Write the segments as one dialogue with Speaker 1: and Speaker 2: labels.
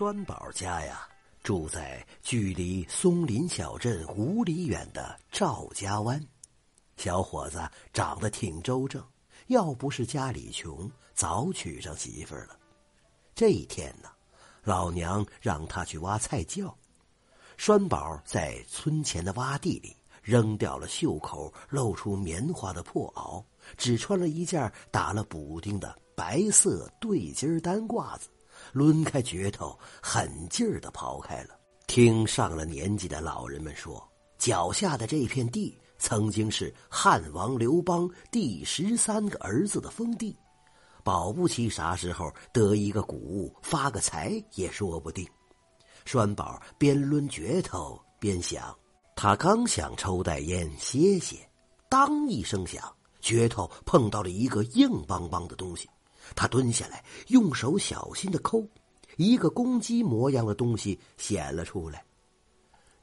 Speaker 1: 栓宝家呀，住在距离松林小镇五里远的赵家湾。小伙子长得挺周正，要不是家里穷，早娶上媳妇了。这一天呢，老娘让他去挖菜窖。栓宝在村前的洼地里扔掉了袖口露出棉花的破袄，只穿了一件打了补丁的白色对襟单褂子。抡开镢头，狠劲儿的刨开了。听上了年纪的老人们说，脚下的这片地曾经是汉王刘邦第十三个儿子的封地，保不齐啥时候得一个谷物发个财也说不定。栓宝边抡镢头边想，他刚想抽袋烟歇歇，当一声响，镢头碰到了一个硬邦邦的东西。他蹲下来，用手小心的抠，一个公鸡模样的东西显了出来。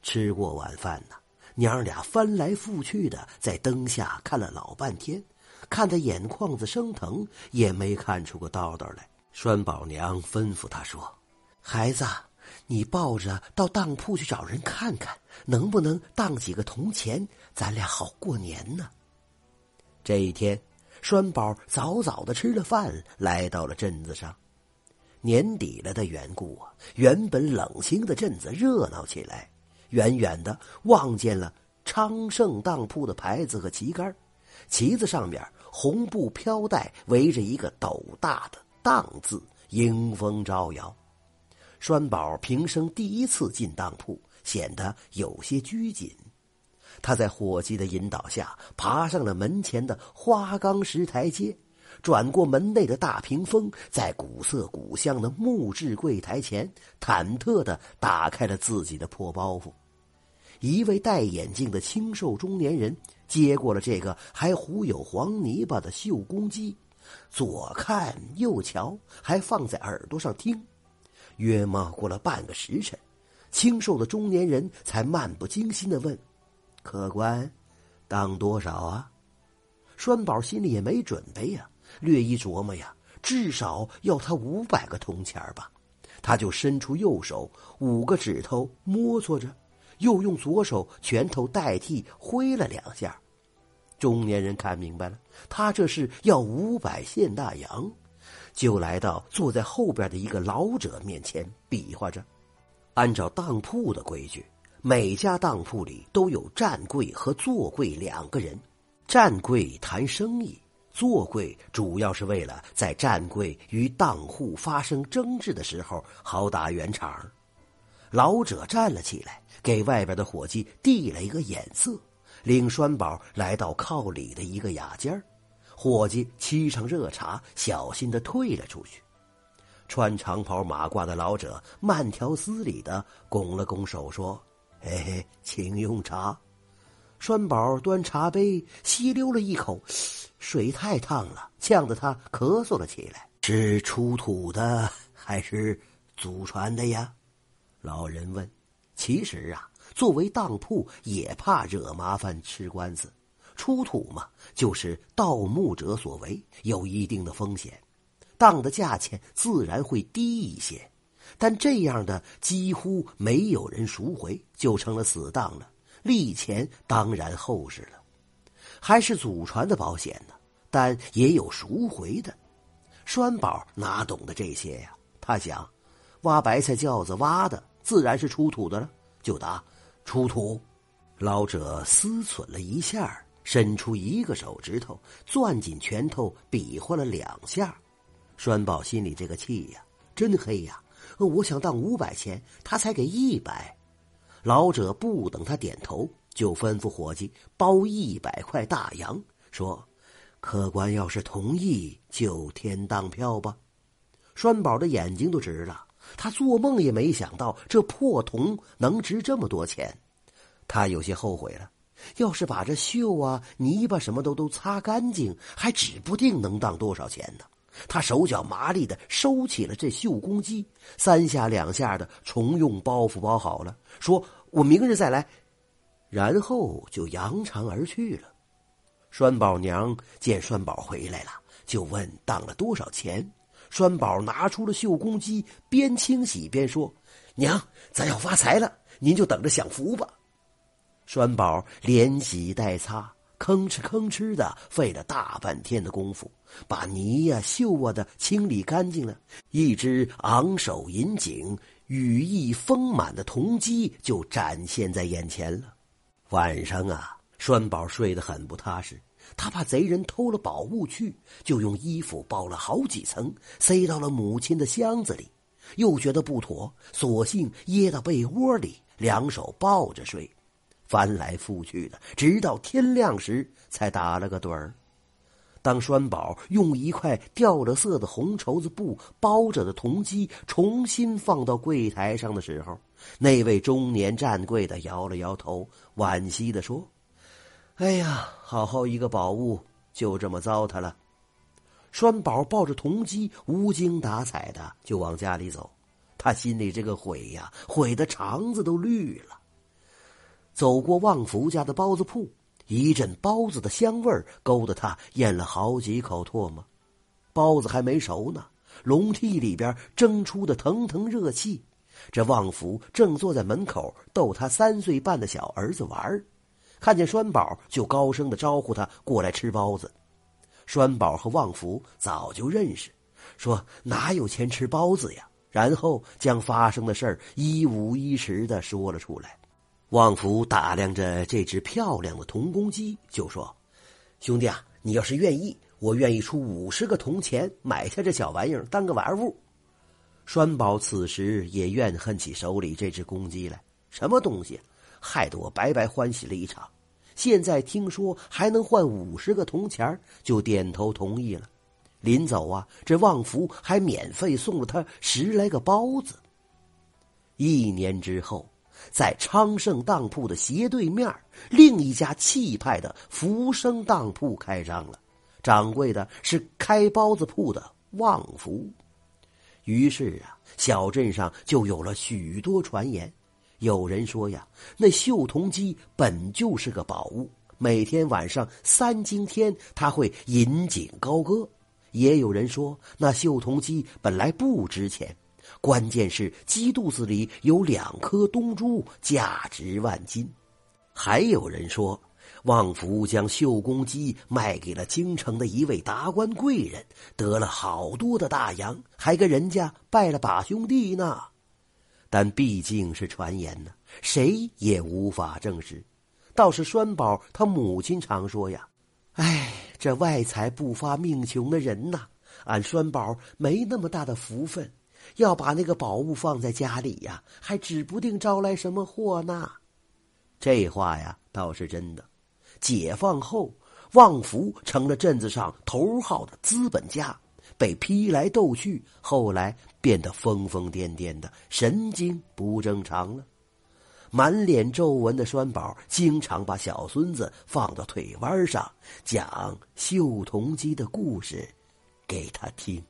Speaker 1: 吃过晚饭呢，娘俩翻来覆去的在灯下看了老半天，看得眼眶子生疼，也没看出个道道来。栓宝娘吩咐他说：“孩子，你抱着到当铺去找人看看，能不能当几个铜钱，咱俩好过年呢。”这一天。栓宝早早的吃了饭，来到了镇子上。年底了的缘故啊，原本冷清的镇子热闹起来。远远的望见了昌盛当铺的牌子和旗杆，旗子上面红布飘带围着一个斗大的“当”字，迎风招摇。栓宝平生第一次进当铺，显得有些拘谨。他在伙计的引导下爬上了门前的花岗石台阶，转过门内的大屏风，在古色古香的木质柜台前，忐忑的打开了自己的破包袱。一位戴眼镜的清瘦中年人接过了这个还糊有黄泥巴的绣公鸡，左看右瞧，还放在耳朵上听。约莫过了半个时辰，清瘦的中年人才漫不经心的问。客官，当多少啊？栓宝心里也没准备呀，略一琢磨呀，至少要他五百个铜钱吧。他就伸出右手，五个指头摸索着，又用左手拳头代替挥了两下。中年人看明白了，他这是要五百现大洋，就来到坐在后边的一个老者面前比划着。按照当铺的规矩。每家当铺里都有站柜和坐柜两个人，站柜谈生意，坐柜主要是为了在站柜与当户发生争执的时候好打圆场。老者站了起来，给外边的伙计递了一个眼色，领栓宝来到靠里的一个雅间伙计沏上热茶，小心的退了出去。穿长袍马褂的老者慢条斯理的拱了拱手说。嘿嘿，请用茶。栓宝端茶杯，吸溜了一口，水太烫了，呛得他咳嗽了起来。是出土的还是祖传的呀？老人问。其实啊，作为当铺，也怕惹麻烦吃官司。出土嘛，就是盗墓者所为，有一定的风险，当的价钱自然会低一些。但这样的几乎没有人赎回，就成了死当了。利钱当然厚实了，还是祖传的保险呢。但也有赎回的。栓宝哪懂得这些呀？他想，挖白菜窖子挖的自然是出土的了，就答出土。老者思忖了一下，伸出一个手指头，攥紧拳头，比划了两下。栓宝心里这个气呀，真黑呀！我想当五百钱，他才给一百。老者不等他点头，就吩咐伙计包一百块大洋，说：“客官要是同意，就添当票吧。”栓宝的眼睛都直了，他做梦也没想到这破铜能值这么多钱。他有些后悔了，要是把这锈啊、泥巴什么都都擦干净，还指不定能当多少钱呢。他手脚麻利的收起了这绣公鸡，三下两下的重用包袱包好了，说：“我明日再来。”然后就扬长而去了。栓宝娘见栓宝回来了，就问当了多少钱。栓宝拿出了绣公鸡，边清洗边说：“娘，咱要发财了，您就等着享福吧。”栓宝连洗带擦，吭哧吭哧的费了大半天的功夫，把泥呀、锈啊的清理干净了，一只昂首引颈、羽翼丰满的铜鸡就展现在眼前了。晚上啊，栓宝睡得很不踏实。他怕贼人偷了宝物去，就用衣服包了好几层，塞到了母亲的箱子里。又觉得不妥，索性掖到被窝里，两手抱着睡，翻来覆去的，直到天亮时才打了个盹儿。当栓宝用一块掉了色的红绸子布包着的铜鸡重新放到柜台上的时候，那位中年站柜的摇了摇头，惋惜的说。哎呀，好好一个宝物就这么糟蹋了！栓宝抱着铜鸡，无精打采的就往家里走。他心里这个悔呀，悔的肠子都绿了。走过旺福家的包子铺，一阵包子的香味勾得他咽了好几口唾沫。包子还没熟呢，笼屉里边蒸出的腾腾热气。这旺福正坐在门口逗他三岁半的小儿子玩儿。看见栓宝，就高声的招呼他过来吃包子。栓宝和旺福早就认识，说哪有钱吃包子呀？然后将发生的事儿一五一十的说了出来。旺福打量着这只漂亮的铜公鸡，就说：“兄弟啊，你要是愿意，我愿意出五十个铜钱买下这小玩意儿当个玩物。”栓宝此时也怨恨起手里这只公鸡来，什么东西？害得我白白欢喜了一场，现在听说还能换五十个铜钱就点头同意了。临走啊，这旺福还免费送了他十来个包子。一年之后，在昌盛当铺的斜对面，另一家气派的福生当铺开张了，掌柜的是开包子铺的旺福。于是啊，小镇上就有了许多传言。有人说呀，那绣铜鸡本就是个宝物，每天晚上三更天，它会引颈高歌。也有人说，那绣铜鸡本来不值钱，关键是鸡肚子里有两颗东珠，价值万金。还有人说，旺福将绣公鸡卖给了京城的一位达官贵人，得了好多的大洋，还跟人家拜了把兄弟呢。但毕竟是传言呢，谁也无法证实。倒是栓宝他母亲常说呀：“哎，这外财不发命穷的人呐，俺栓宝没那么大的福分，要把那个宝物放在家里呀，还指不定招来什么祸呢。”这话呀倒是真的。解放后，旺福成了镇子上头号的资本家。被批来斗去，后来变得疯疯癫癫的，神经不正常了。满脸皱纹的栓宝经常把小孙子放到腿弯上，讲绣铜鸡的故事给他听。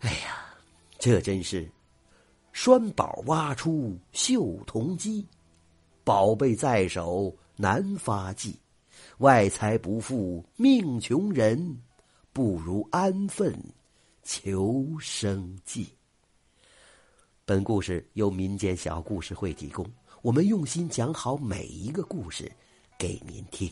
Speaker 1: 哎呀，这真是栓宝挖出绣铜鸡，宝贝在手难发迹，外财不富命穷人。不如安分求生计。本故事由民间小故事会提供，我们用心讲好每一个故事给您听。